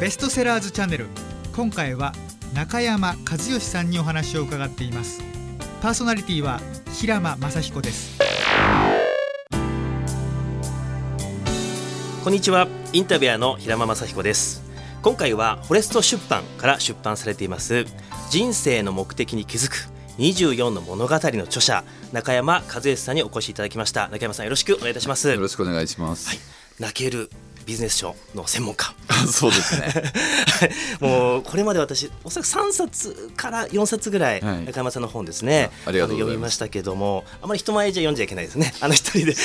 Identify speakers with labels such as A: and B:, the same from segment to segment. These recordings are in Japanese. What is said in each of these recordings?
A: ベストセラーズチャンネル。今回は中山和義さんにお話を伺っています。パーソナリティは平間正彦です。
B: こんにちは。インタビュアーの平間正彦です。今回はフォレスト出版から出版されています。人生の目的に気づく。24の物語の著者。中山和義さんにお越しいただきました。中山さんよろしくお願いいたします。
C: よろしくお願いします、
B: はい、泣けるビジネス書の専門家。
C: そうですね。
B: もうこれまで私おそらく3冊から4冊ぐらい、中山さんの本ですね。読みましたけどもあまり人前じゃ読んじゃいけないですね。あの一人で。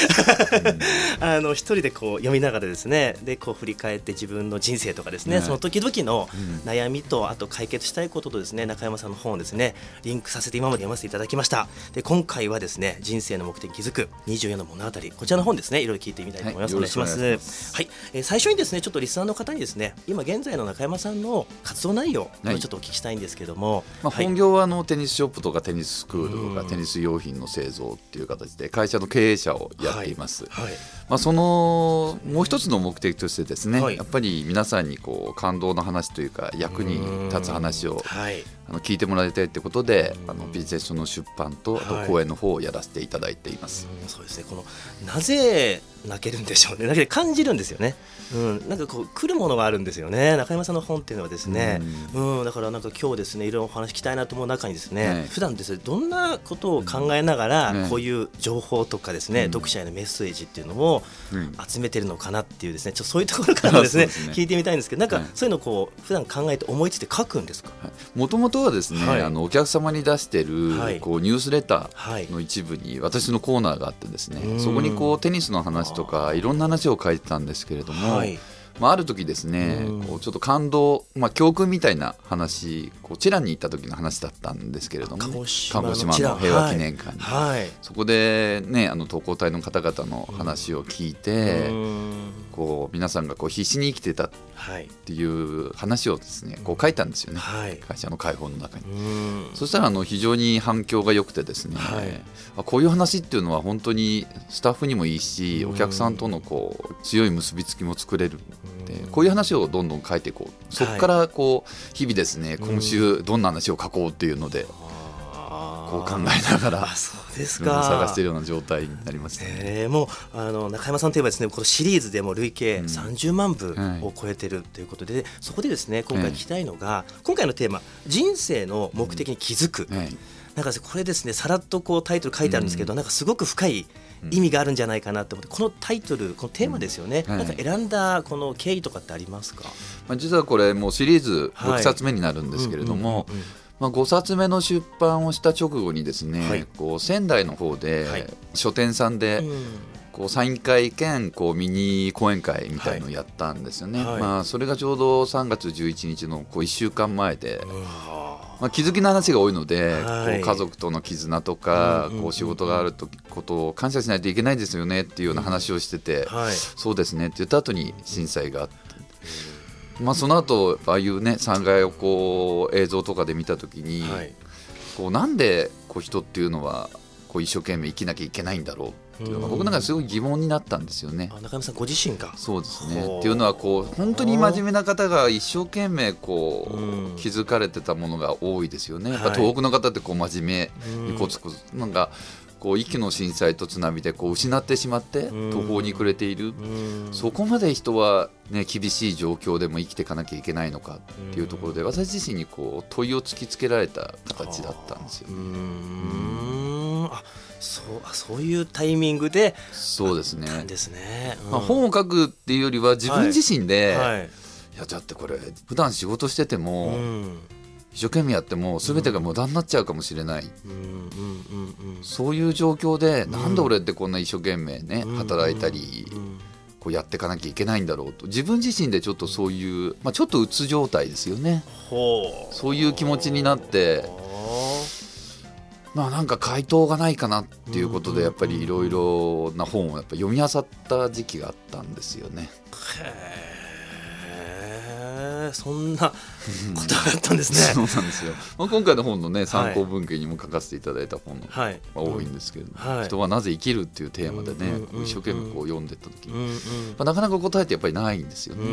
B: あの一人でこう読みながらですね。でこう振り返って自分の人生とかですね、その時々の悩みとあと解決したいこととですね中山さんの本をですねリンクさせて今まで読ませていただきました。で今回はですね人生の目的に気づく24の物語こちらの本ですね。いろいろ聞いてみたいと思います、はい、お願いします。はい、えー、最初にですねちょっとリスナーの方にですね今現在の中山さんの活動内容をちょっとお聞きしたいんですけども、はい、
C: まあ、本業はあのテニスショップとかテニススクールとかテニス用品の製造っていう形で会社の経営者をやっています、はい、まあ、そのもう一つの目的としてですね、やっぱり皆さんにこう感動の話というか役に立つ話を、あの聞いてもらいたいということで、あのビジネス書の出版とあと講演の方をやらせていただいています。
B: そうですね。このなぜ泣けるんでしょうね。だけ感じるんですよね、うん、なんかこう来るものがあるんですよね。中山さんの本っていうのはですね、うん、うん、だからなんか今日ですねいろいろお話聞きたいなと思う中にですね、はい、普段ですねどんなことを考えながら、こういう情報とかですね、読者へのメッセージっていうのを集めてるのかなっていうですねちょっとそういうところからですね 聞いてみたいんですけどなんかそういうのをこう普段考えて思いついて書くんですか？
C: もともとはですね、はい、あのお客様に出してる、こうニュースレターの一部に私のコーナーがあってですね、そこにこうテニスの話とかいろんな話を書いてたんですけれども、はい、まあ、ある時ですね、こうちょっと感動、まあ、教訓みたいな話こうチラに行った時の話だったんですけれども、ね、鹿児島の平和記念館に、はいはい、そこで、ね、あの投稿隊の方々の話を聞いて、こう皆さんがこう必死に生きてたっていう話をですねこう書いたんですよね、会社の会報の中に。そしたらあの非常に反響が良くてですね、あこういう話っていうのは本当にスタッフにもいいしお客さんとのこう強い結びつきも作れるでこういう話をどんどん書いていこう。そこからこう日々ですね今週どんな話を書こうっていうのでこう考えながらそうですか。探しているような状態になりました、ね、
B: えー、もうあの中山さんといえばですねこのシリーズでも累計30万部を超えてるということで、うんはい、そこでですね今回聞きたいのが、はい、今回のテーマ人生の目的に気づく、うんはい、なんかこれですねさらっとこうタイトル書いてあるんですけど、うん、なんかすごく深い意味があるんじゃないかなと思って、このタイトルこのテーマですよね、うん。はい、なんか選んだこの経緯とかってありますか、
C: まあ、実はこれもうシリーズ6冊目になるんですけれども、まあ、5冊目の出版をした直後にですね、はい、こう仙台の方で書店さんで、こうサイン会兼こうミニ講演会みたいのをやったんですよね、はい、まあ、それがちょうど3月11日のこう1週間前で、まあ、気づきの話が多いので、はい、こう家族との絆とか、こう仕事があるとことを感謝しないといけないですよねっていうような話をしてて、はい、そうですねって言った後に震災があって。まあ、その後ああいうね3階をこう映像とかで見た時に、はい、こうなんでこう人っていうのはこう一生懸命生きなきゃいけないんだろうっていうのが僕なんかすごい疑問になったんですよね。
B: 中山さんご自身か
C: そうですね。っていうのはこう本当に真面目な方が一生懸命こう気づかれてたものが多いですよね。やっぱ東北の方ってこう真面目にコツコツなんかこう息の震災と津波でこう失ってしまって途方に暮れている。そこまで人は、ね、厳しい状況でも生きていかなきゃいけないのかっていうところで私自身にこう問いを突きつけられた形だったんですよ、ね。
B: あそうあそういうタイミングで
C: そうですね。
B: ですね、
C: うん、まあ、本を書くっていうよりは自分自身で、はい。はい、いやだってこれ普段仕事してても、うん。一生懸命やっても全てが無駄になっちゃうかもしれない、そういう状況で、なんで俺ってこんな一生懸命ね働いたり、こうやっていかなきゃいけないんだろうと。自分自身でちょっとそういう、まあ、ちょっとうつ状態ですよね。そういう気持ちになってまあなんか回答がないかなっていうことでやっぱりいろいろな本をやっぱ読み漁った時期があったんですよね。へ
B: そんなことがあったんですね。
C: そうなんですよ。まあ今回の本のね参考文献にも書かせていただいた本が多いんですけれども、はい、人はなぜ生きるっていうテーマでね、一生懸命こう読んでった時に、まあ、なかなか答えってやっぱりないんですよね。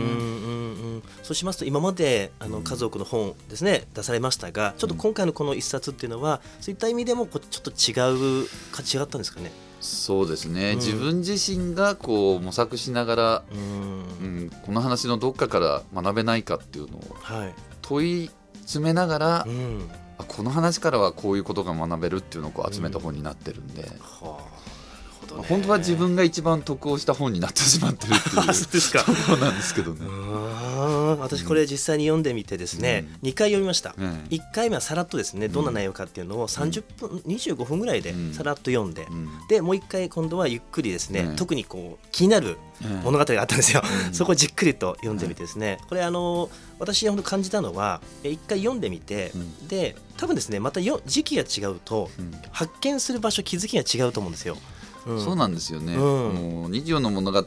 B: そうしますと今まであの家族の本ですね、出されましたがちょっと今回のこの一冊っていうのはそういった意味でもこちょっと違うか違ったんですかね？
C: そうですね、うん、自分自身がこう模索しながら、うん、うん、この話のどっかから学べないかっていうのを問い詰めながら、うん、この話からはこういうことが学べるっていうのをこう集めた本になってるんで。はあ。ね、本当は自分が一番得をした本になってしまってるっていうそうですか。そうなんですけどね
B: 私これ実際に読んでみてですね、うん、2回読みました、うん、1回目はさらっとですねどんな内容かっていうのを30分、うん、25分ぐらいでさらっと読んで、うん、でもう1回今度はゆっくりですね、特にこう気になる物語があったんですよ、そこをじっくりと読んでみてですね。これあの私本当感じたのは1回読んでみて、で多分ですねまたよ時期が違うと、発見する場所気づきが違うと思うんですよ。
C: そうなんですよね、もう24の物語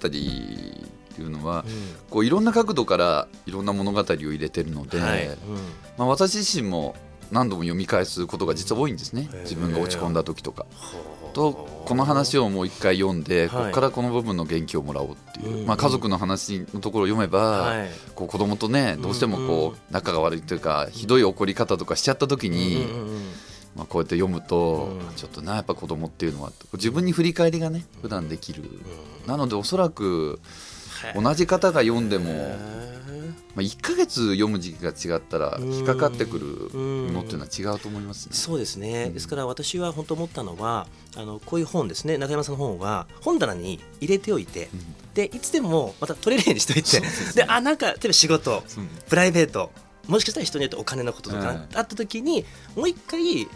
C: っていうのは、こういろんな角度からいろんな物語を入れてるので、まあ、私自身も何度も読み返すことが実は多いんですね。自分が落ち込んだ時とか。とこの話をもう一回読んで、ここからこの部分の元気をもらおうっていう、まあ、家族の話のところを読めば、こう子供とねどうしてもこう仲が悪いというかひどい怒り方とかしちゃった時に、まあ、こうやって読むと、ちょっとなやっぱ子供っていうのは自分に振り返りがね普段できる、なのでおそらく同じ方が読んでも、まあ、1か月読む時期が違ったら引っかかってくるのっていうのは違うと思います、ね、
B: そうですね、ですから私は本当思ったのはあのこういう本ですね。中山さんの本は本棚に入れておいて、うん、でいつでもまた取れるようにしておいてであなんか例えば仕事プライベートもしかしたら人によってお金のこととか、あった時にもう一回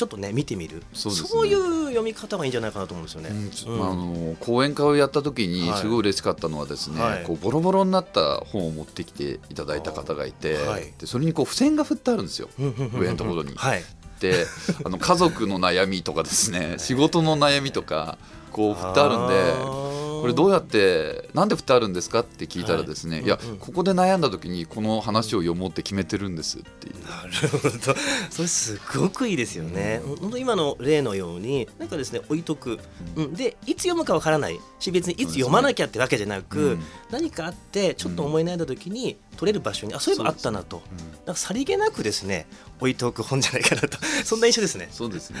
B: ちょっとね見てみる。そう、ね,、いう読み方がいいんじゃないかなと思うんですよね。
C: うん、あの講演会をやった時にすごい嬉しかったのはですね、はい、こうボロボロになった本を持ってきていただいた方がいて、はい、でそれにこう付箋が振ってあるんですよ。上のところに。はい、であの家族の悩みとかですね仕事の悩みとかこう振ってあるんで。これどうやってなんで振ってあるんですかって聞いたらですね、はい、いや、うんうん、ここで悩んだ時にこの話を読もうって決めてるんですっていう。
B: なるほど。それすごくいいですよね、うん、本当今の例のようになんかですね置いとく、うん、でいつ読むかわからないし別にいつ読まなきゃってわけじゃなく、ね、何かあってちょっと思い悩んだ時に取れる場所にあそういえばあったなと、うん、なんかさりげなくですね置いておく本じゃないかなと。そんな印象ですね。
C: そうですね。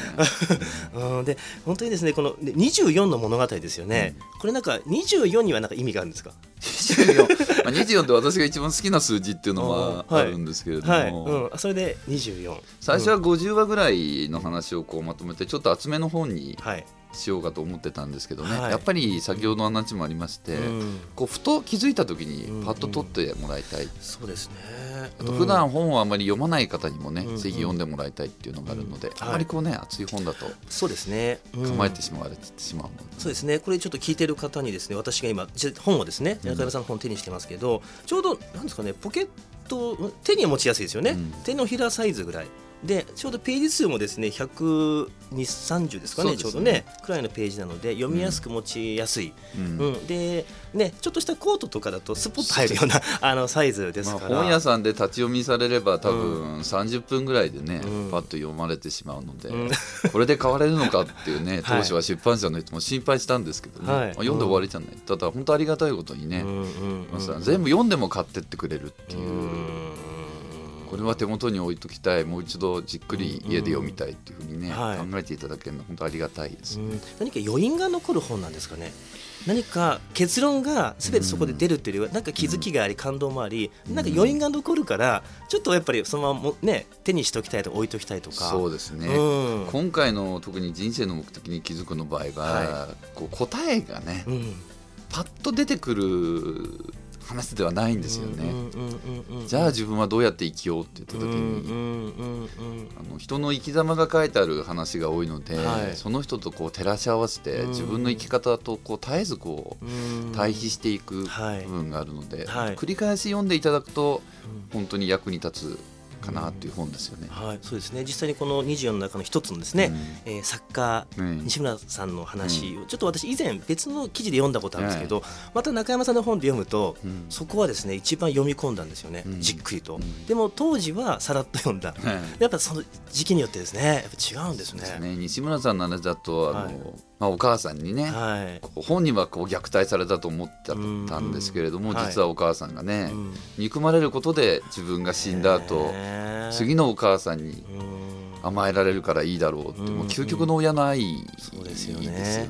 B: うん、で本当にですねこの24の物語ですよね、うん、これなんか24にはなんか意味があるんですか
C: ？24, まあ24って私が一番好きな数字っていうのは あるんですけれども、はい。はい
B: うん、それで24
C: 最初は50話ぐらいの話をこうまとめてちょっと厚めの本にしようかと思ってたんですけどね、はい、やっぱり先ほどの話もありまして、うん、こうふと気づいた時にパッと取ってもらいたい、うんうん、
B: そうですね。
C: あと普段本をあまり読まない方にもね、うん、ぜひ読んでもらいたいっていうのがあるので、あまりこうね熱い本だと
B: そうですね。
C: 構えてしまわれてしまう
B: そうですね。これちょっと聞いてる方にですね私が今本をですね中山さんの本を手にしてますけど、ちょうどなんですかねポケット手に持ちやすいですよね、手のひらサイズぐらいでちょうどページ数もですね12030ですかね、ね、ちょうどねくらいのページなので読みやすく持ちやすい、うん、うん、でねちょっとしたコートとかだとスポッと入るようなあのサイズですから、ま
C: あ、本屋さんで立ち読みされれば多分30分ぐらいでね、うん、パッと読まれてしまうので、うん、これで買われるのかっていうね 当初は出版社の人も心配したんですけどね、はい、まあ、読んで終わりじゃない、ただ本当ありがたいことにね、全部読んでも買ってってくれるっていう。これは手元に置いときたい。もう一度じっくり家で読みたいっていうふうにね、はい、考えていただけるの本当ありがたいです、ね、
B: 何か余韻が残る本なんですかね。何か結論がすべてそこで出るっていうよりはなんか気づきがあり感動もありなんか余韻が残るからちょっとやっぱりそのままね手にしておきたいとか置いときたいとか。
C: そうですね、うん、今回の特に人生の目的に気づくの場合は、はい、こう答えがね、うん、パッと出てくる話ではないんですよね。じゃあ自分はどうやって生きようって言った時にあの人の生き様が書いてある話が多いので、はい、その人とこう照らし合わせて自分の生き方とこう絶えずこう対比していく部分があるので、はい、繰り返し読んでいただくと本当に役に立つかなという本ですよね。
B: はい、そうですね。実際にこの24の中の一つのですね、うん、えー、作家、西村さんの話を、ちょっと私以前別の記事で読んだことあるんですけど、また中山さんの本で読むと、そこはですね一番読み込んだんですよね、じっくりと。でも当時はさらっと読んだ。やっぱその時期によってですね、やっぱ違うんですね。すね
C: 西村さんの話だとあの、まあ、お母さんにね、はい、本人はこう虐待されたと思ってたんですけれども、実はお母さんがね、憎まれることで自分が死んだ後次のお母さんに甘えられるからいいだろうって、もう究極の親の愛ですよね。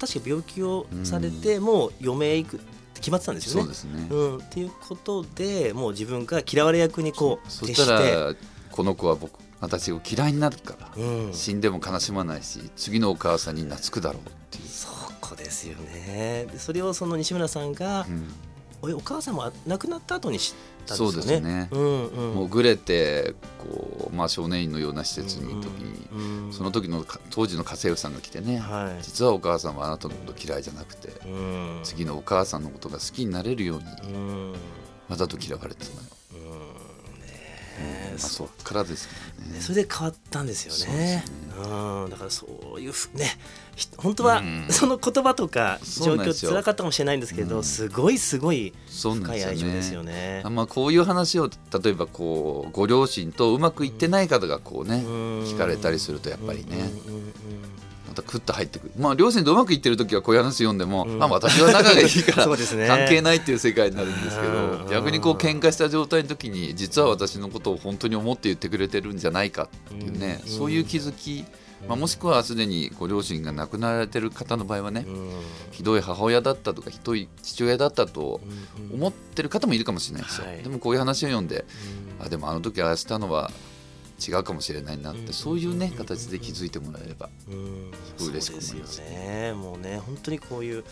B: 確か病気をされて、もう余命いく決まってたんですよね。
C: そうですね、
B: うん、っていうことでもう自分が嫌われ役にこう
C: そしたらこの子は僕私を嫌いになるから、うん、死んでも悲しまないし次のお母さんに懐くだろうっていう。
B: そこですよね。でそれをその西村さんが、うん、お母さんも亡くなった後に知ったんですよね。そうですね、
C: うんうん、もうぐれてこう、まあ、少年院のような施設にいる時に、うんうん、その時の当時の家政婦さんが来てね、はい、実はお母さんはあなたのこと嫌いじゃなくて、うん、次のお母さんのことが好きになれるように、わざと嫌われてたのよ。まあ、そっからです
B: ね。それで変わったんですよね。ね。うん、だからそういうね本当はその言葉とか状況つらかったかもしれないんですけど、うん、すごいすごい深い愛情ですよね。
C: ね。まあ、こういう話を例えばこうご両親とうまくいってない方がこうね聞かれたりするとやっぱりね。またクッと入ってくる。まあ両親とうまくいってる時はこういう話読んでも、うん、まあ私は仲がいいから ね、関係ないっていう世界になるんですけど逆にこう喧嘩した状態の時に実は私のことを本当に思って言ってくれてるんじゃないかっていうね、そういう気づきまあ、もしくはすでにご両親が亡くなられてる方の場合はね、ひどい母親だったとかひどい父親だったと思ってる方もいるかもしれないですよ、はい、でもこういう話を読んで、あでもあの時ああしたのは違うかもしれないなって、そういうね形で気づいてもらえれば嬉しく思います。
B: ね、もうね本当にこういう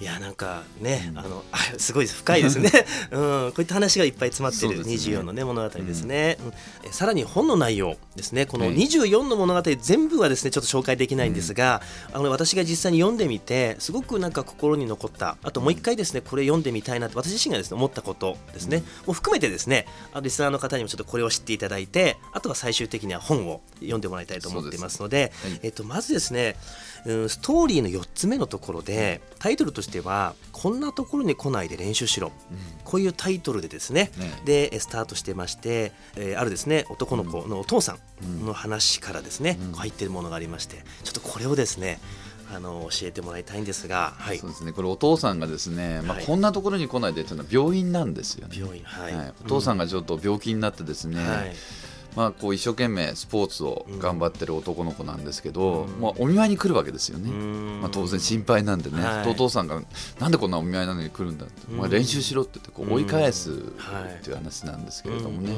B: いやなんかね、あの すごい深いですね、うん、こういった話がいっぱい詰まってる24の、ね、物語ですね、うん、さらに本の内容ですね。この24の物語全部はですねちょっと紹介できないんですが、あの私が実際に読んでみてすごくなんか心に残った。あともう一回ですねこれ読んでみたいなって私自身がですね思ったことですね、もう含めてですねリスナーの方にもちょっとこれを知っていただいてあとは最終的には本を読んでもらいたいと思っていますので、はい、えっと、まずですね、うん、ストーリーの4つ目のところでタイトルとしては「こんなところに来ないで練習しろ」うん、こういうタイトルでですね、ね、でスタートしてまして、えー、あるですね男の子のお父さんの話からですね、うん、入っているものがありましてちょっとこれをですねあの教えてもらいたいんですが、
C: はい、そうですね。これお父さんがですね、まあ、こんなところに来ないでというのは病院なんですよね。病院はい、はい、お父さんがちょっと病気になってですね、はいまあ、こう一生懸命スポーツを頑張ってる男の子なんですけど、うん、まあ、お見舞いに来るわけですよね、まあ、当然心配なんでね、はい、お父さんがなんでこんなお見舞いなのに来るんだって、まあ、練習しろって言ってこう追い返すっていう話なんですけれどもね、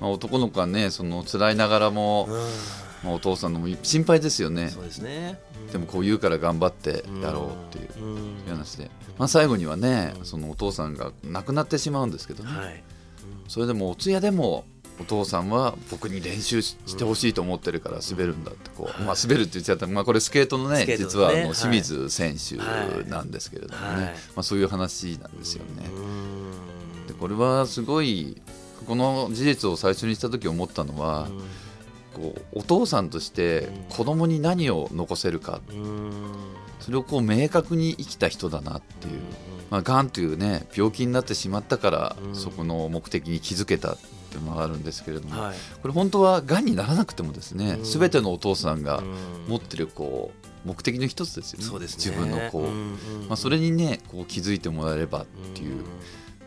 C: まあ、男の子はねその辛いながらも、まあ、お父さんのも心配ですよね。
B: そうですね、
C: でもこう言うから頑張ってやろうっていう話で、まあ、最後にはねそのお父さんが亡くなってしまうんですけどね、はい、それでもお通夜でもお父さんは僕に練習してほしいと思ってるから滑るんだってこう、まあ、滑るって言っちゃった。まあ、これスケートのね、ね、実はあの清水選手なんですけれどもね、はい、まあ、そういう話なんですよね。でこれはすごいこの事実を最初にした時思ったのはこうお父さんとして子供に何を残せるか。それをこう明確に生きた人だなっていう。まあ、がんというね病気になってしまったからそこの目的に気づけたっていうのがあるんですけれども、はい、これ本当はがんにならなくてもですね、すべてのお父さんが持ってるこう目的の一つですよね、ね、自分のこう、まあ、それにねこう気づいてもらえればっていう。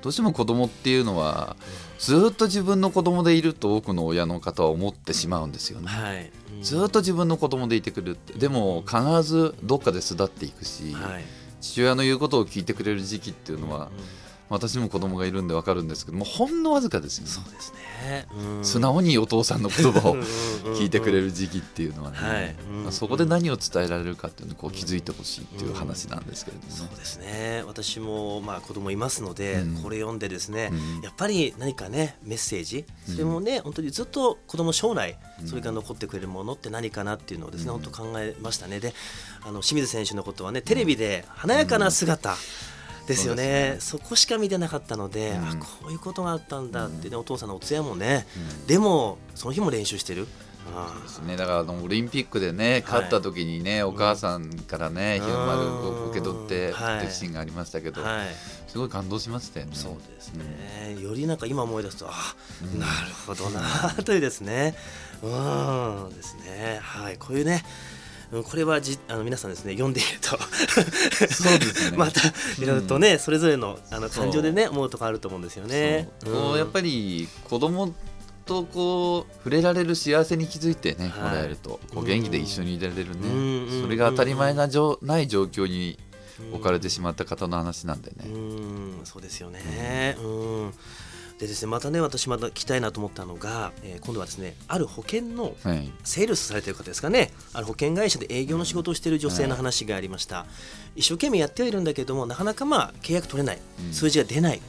C: どうしても子供っていうのはずっと自分の子供でいると多くの親の方は思ってしまうんですよね、はい、ずっと自分の子供でいてくれるでも必ずどっかで巣立っていくし、はい、父親の言うことを聞いてくれる時期っていうのは、うん私も子供がいるんで分かるんですけどもほんのわずかですよね。
B: そうですね、
C: 素直にお父さんの言葉を聞いてくれる時期っていうのはね、はい。まあ、そこで何を伝えられるかっていうのをこう気づいてほしいっていう話なんですけれども、ね、
B: そうですね。私もまあ子供いますので、これ読んでですね、やっぱり何かねメッセージそれもね、本当にずっと子供将来それが残ってくれるものって何かなっていうのをですね、本当考えましたね。であの清水選手のことはねテレビで華やかな姿、ですよね。そこしか見てなかったので、うん、あこういうことがあったんだってね、お父さんのお通夜もね、でもその日も練習してる。
C: そうですね、だからあのオリンピックでね勝った時にね、はい、お母さんからね、日の丸を受け取ってっていうシーンがありましたけど、はい、すごい感動しましたよね。
B: そうですね、うん、よりなんか今思い出すとあ、うん、なるほどなというですね。うん。ですね。はい。こういうねこれはじあの皆さんですね読んでいると。そうですね。またいろいろとね、うん、それぞれのあの感情でね思うとこあると思うんですよね。
C: こうやっぱり子供とこう触れられる幸せに気づいてね、はい、もらえるとこう元気で一緒にいられるね、それが当たり前なじょない状況に置かれてしまった方の話なんでね。
B: うん。そうですよね、うんでですねまたね私また聞きたいなと思ったのが、えー、今度はですねある保険のセールスされてる方ですかね、ある保険会社で営業の仕事をしている女性の話がありました、はい、一生懸命やってはいるんだけどもなかなかまあ契約取れない、うん、数字が出ない。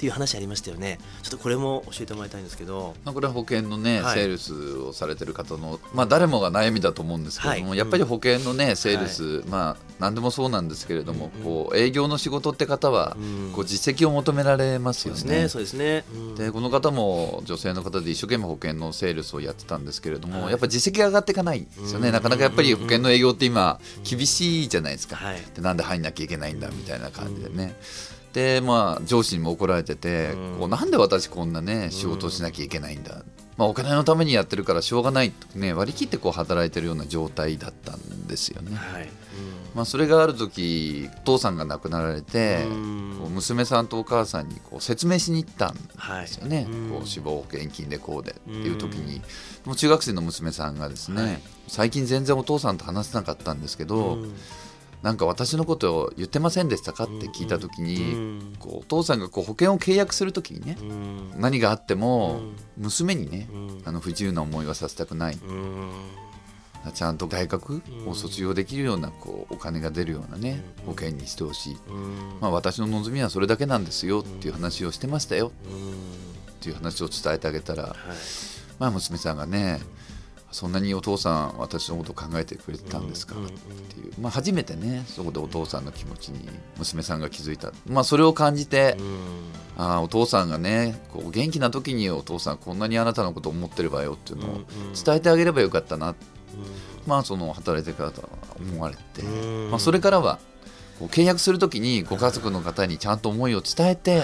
B: っていう話ありましたよね。ちょっとこれも教えてもらいたいんですけど、
C: まあ、これは保険のね、はい、セールスをされてる方の、まあ、誰もが悩みだと思うんですけども、はい、やっぱり保険のねセールス、まあ何でもそうなんですけれども、うん、こう営業の仕事って方は、こう実績を求められますよね。
B: そうですね
C: でこの方も女性の方で一生懸命保険のセールスをやってたんですけれども、はい、やっぱ実績が上がっていかないですよね、なかなかやっぱり保険の営業って今厳しいじゃないですか、はい、でなんで入んなきゃいけないんだみたいな感じでね。でまあ上司にも怒られてて、こうなんで私こんなね仕事をしなきゃいけないんだ、まあ、お金のためにやってるからしょうがないとね割り切ってこう働いてるような状態だったんですよね。はい。まあ、それがある時お父さんが亡くなられて娘さんとお母さんにこう説明しに行ったんですよね、はい、こう死亡保険金でこうでっていう時に。もう中学生の娘さんがですね、はい、最近全然お父さんと話せなかったんですけどなんか私のことを言ってませんでしたかって聞いた時にこうお父さんがこう保険を契約する時にね何があっても娘にねあの不自由な思いはさせたくない。ちゃんと大学を卒業できるようなこうお金が出るようなね保険にしてほしい、まあ、私の望みはそれだけなんですよっていう話をしてましたよ。っていう話を伝えてあげたら、まあ、娘さんがねそんなにお父さん私のことを考えてくれてたんですか？っていう、まあ、初めてねそこでお父さんの気持ちに娘さんが気づいた、まあ、それを感じて、ああお父さんがねこう元気な時にお父さんこんなにあなたのことを思ってるわよっていうのを伝えてあげればよかったな。まあその働いてる方は思われて、まあ、それからは契約するときにご家族の方にちゃんと思いを伝えて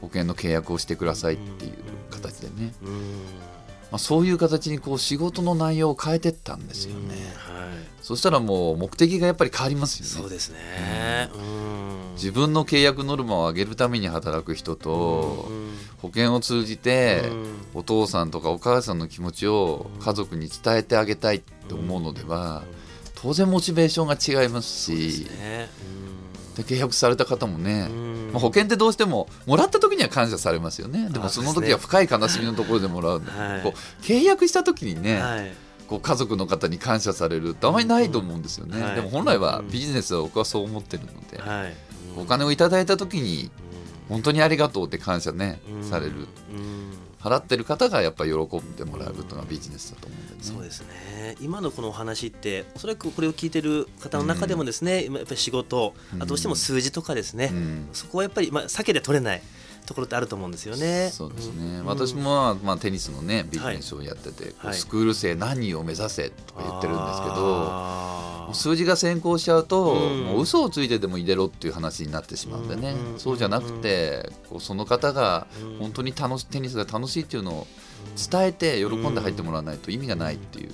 C: 保険の契約をしてくださいっていう形でね、まあ、そういう形にこう仕事の内容を変えてったんですよね、はい、そしたらもう目的がやっぱり変わりますよね。
B: そうですね、
C: 自分の契約ノルマを上げるために働く人と、保険を通じて、お父さんとかお母さんの気持ちを家族に伝えてあげたいって思うのでは、当然モチベーションが違いますし。で契約された方もね、まあ、保険ってどうしてももらった時には感謝されますよね。でもその時は深い悲しみのところでもらう、はい、こう契約した時にね、はい、こう家族の方に感謝されるってあまりないと思うんですよね、はい、でも本来はビジネスは僕はそう思ってるので、お金をいただいた時に本当にありがとうって感謝ね、される。払ってる方がやっぱり喜んでもらえるというのはビジネスだと思うんで、ね、
B: そうですね。今のこのお話っておそらくこれを聞いてる方の中でもですね、うん、やっぱり仕事、あどうしても数字とかですね、うん、そこはやっぱり、まあ、避けて取れないところってあると思うんですよね。
C: そうですね。うん、私もまあテニスのねビジネスをやってて、はい、スクール生何人を目指せとか言ってるんですけど、数字が先行しちゃうと、うん、もう嘘をついてでも入れろっていう話になってしまうんでね。うん、そうじゃなくて、こうその方が本当に楽しテニスが楽しいっていうのを伝えて喜んで入ってもらわないと意味がないっていう。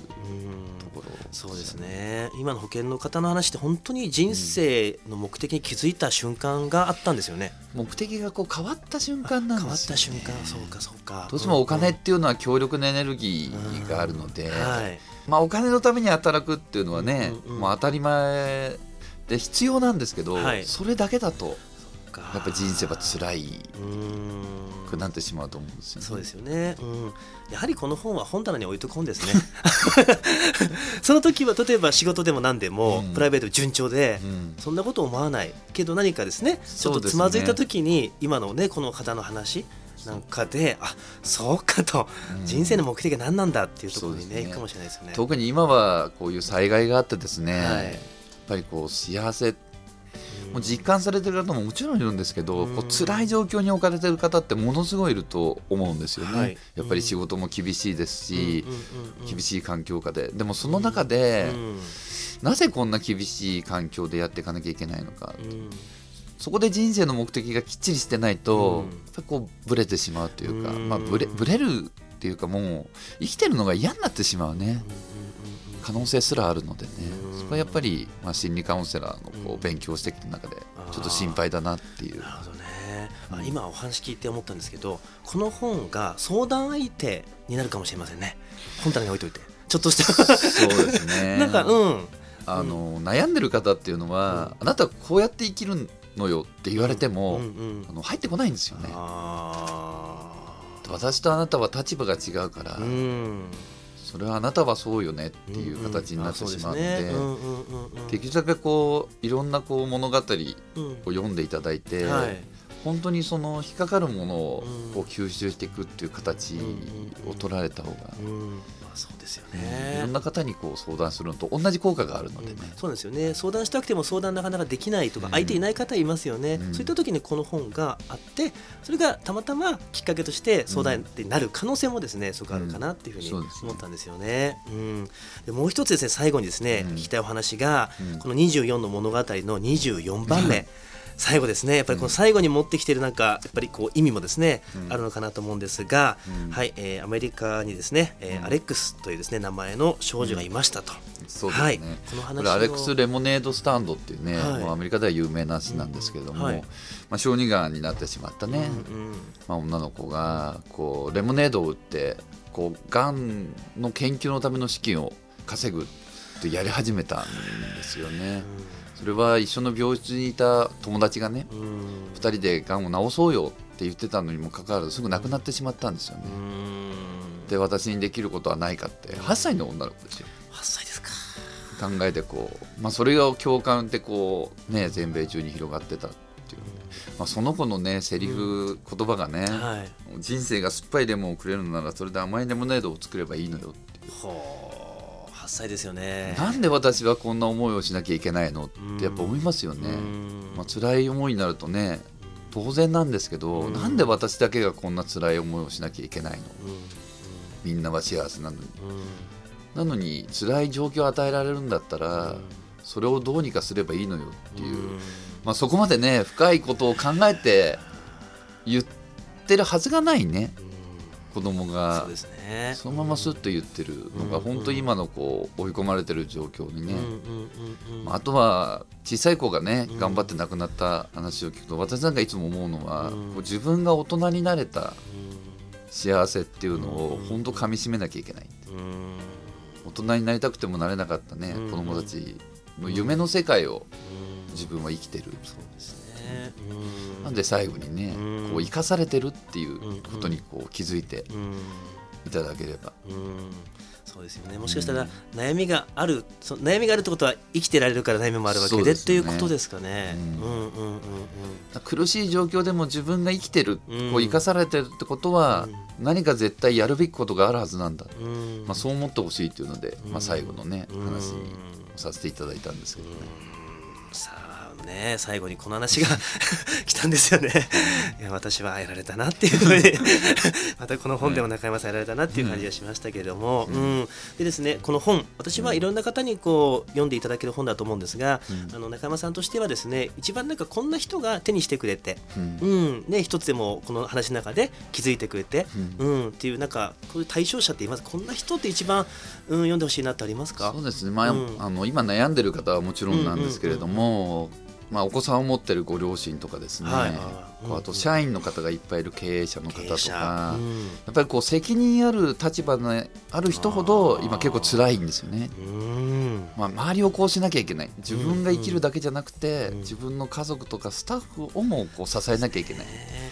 B: そうですね。今の保険の方の話って本当に人生の目的に気づいた瞬間があったんですよね、
C: 目的がこう変わった瞬間なん
B: ですよ、ね、変わった瞬間。そうかそうか。
C: どうしてもお金っていうのは強力なエネルギーがあるので、はい。まあ、お金のために働くっていうのはね、うんうん、もう当たり前で必要なんですけど、はい、それだけだとやっぱ人生は辛いくなってしまうと思うんですよ
B: ね。そうですよね、うん、やはりこの本は本棚に置いとくんですね。その時は例えば仕事でも何でも、うん、プライベート順調で、うん、そんなこと思わないけど何かですね。ちょっとつまずいた時に、ね、今のねこの方の話なんかであそうかと、人生の目的が何なんだっていうところにね、ね、いくかもしれないですよね。
C: 特に今はこういう災害があってですね、はい、やっぱりこう幸せもう実感されてる方ももちろんいるんですけど、うん、こう辛い状況に置かれてる方ってものすごいいると思うんですよね、はい、やっぱり仕事も厳しいですし、厳しい環境下で。でもその中で、なぜこんな厳しい環境でやっていかなきゃいけないのか、そこで人生の目的がきっちりしてないと、やっぱこうブレてしまうというか、まあ、ブレブレるっていうかもう生きてるのが嫌になってしまうね、可能性すらあるのでね。こはやっぱり、まあ、心理カウンセラーのこう勉強してきた中でちょっと心配だなっていう。
B: なるほどね。あ今お話聞いて思ったんですけどこの本が相談相手になるかもしれませんね。本棚に置いといて。ちょっとした。
C: そうですね。
B: なんかうん。
C: あの、悩んでる方っていうのは、あなたこうやって生きるのよって言われても、あの入ってこないんですよね。私とあなたは立場が違うから、それはあなたはそうよねっていう形になってしまうのでできるだけこういろんなこう物語を読んでいただいて、本当にその引っかかるものをこう吸収していくっていう形を取られた方が
B: そうですよね、
C: いろんな方にこう相談するのと同じ効果があるのでね、うん、
B: そうですよね。相談したくても相談なかなかできないとか、相手いない方いますよね、うん、そういった時にこの本があってそれがたまたまきっかけとして相談になる可能性もですねすごくあるかなっていうふうに思ったんですよね。うん、でもう一つですね最後にですね、聞きたいお話が、この24の物語の24番目。最後ですね。やっぱりこの最後に持ってきてるなんかやっぱりこう意味もですね、うん、あるのかなと思うんですが、うん、はい、えー、アメリカにですね、えー、アレックスというですね名前の少女がいましたと。
C: そうですね、はい、この話アレックス・レモネードスタンドっていうね、はい、アメリカでは有名な詩なんですけれども、はい、まあ、小児がんになってしまったね、うんうん、まあ、女の子がこうレモネードを売ってこうがんの研究のための資金を稼ぐってやり始めたんですよね。うんそれは一緒の病室にいた友達がね、2人でがんを治そうよって言ってたのにもかかわらずすぐ亡くなってしまったんですよね。で私にできることはないかって8歳の女の子ですよ。
B: 8歳ですか。
C: 考えてこう、まあ、それが共感ってこう、ね、全米中に広がってたっていう、まあ、その子のねセリフ、言葉がね、はい、人生が酸っぱいレモンをくれるのならそれで甘いレモネードを作ればいいのよっていう。
B: 8歳ですよね。
C: なんで私はこんな思いをしなきゃいけないの？ってやっぱ思いますよね、まあ辛い思いになるとね当然なんですけど、なんで私だけがこんな辛い思いをしなきゃいけないの、みんなは幸せなのに、なのに辛い状況を与えられるんだったら、それをどうにかすればいいのよっていう、まあ、そこまでね深いことを考えて言ってるはずがないね、子供がそのまますっと言ってるのが本当今のこう追い込まれてる状況にね。あとは小さい子がね頑張って亡くなった話を聞くと私なんかいつも思うのはこう自分が大人になれた幸せっていうのを本当かみしめなきゃいけない。大人になりたくてもなれなかったね子供たちの夢の世界を自分は生きてる。そうですねなんで最後にねこう生かされてるっていうことにこう気づいていただければ。
B: そうですよね。もしかしたら悩みがある、そ悩みがあるってことは生きてられるから悩みもあるわけでで、ね、っていうことですかね、
C: 苦しい状況でも自分が生きてる、こう生かされてるってことは、何か絶対やるべきことがあるはずなんだ、まあ、そう思ってほしいというので、まあ、最後のね話にさせていただいたんですけどね。
B: さあね最後にこの話が 来たんですよね。いや私はやられたなっていうふうに。またこの本でも中山さんやられたなっていう感じがしましたけれども、うん、うん、でですねこの本私はいろんな方にこう読んでいただける本だと思うんですが、うん、あの中山さんとしてはですね一番なんかこんな人が手にしてくれて、うん、うん、ね、一つでもこの話の中で気づいてくれて、うん。っていうなんかこういう対象者って言いますこんな人って一番、うん、読んでほしいなってありますか？
C: そうですね、まああの今悩んでる方はもちろんなんですけれども、まあ、お子さんを持ってるご両親とかですね、はい、あと社員の方がいっぱいいる経営者の方とか、うん、やっぱりこう責任ある立場のある人ほど今結構辛いんですよね。まあ、周りをこうしなきゃいけない。自分が生きるだけじゃなくて、自分の家族とかスタッフをもこう支えなきゃいけない、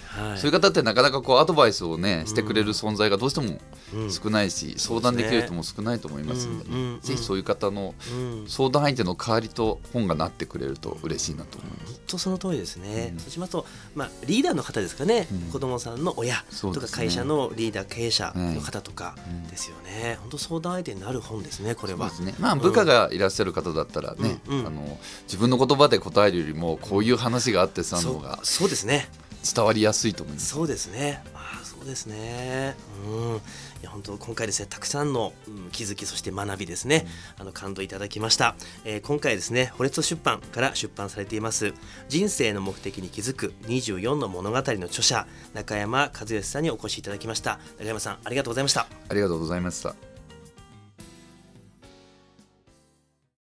C: はい、そういう方ってなかなかこうアドバイスをねしてくれる存在がどうしても少ないし、相談できる人も少ないと思いますので、ね、ぜひそういう方の相談相手の代わりと本がなってくれると嬉しいなと思います。
B: 本当その通りですね、そうしますと、まあ、リーダーの方ですかね、子供さんの親とか会社のリーダー経営者の方とかですよね、本当相談相手になる本ですねこれは。
C: ね、まあ、部下がいらっしゃる方だったらね、あの自分の言葉で答えるよりもこういう話があってさの方が
B: そうですね。
C: 伝わりやすいと思います。
B: そうですね。ああ、そうですね。うん。いや本当今回ですねたくさんの、うん、気づきそして学びですね、うん、あの感動いただきました、えー、今回ですねホレツ出版から出版されています。人生の目的に気づく24の物語の著者中山和義さんにお越しいただきました。中山さんありがとうございました。
C: ありがとうございました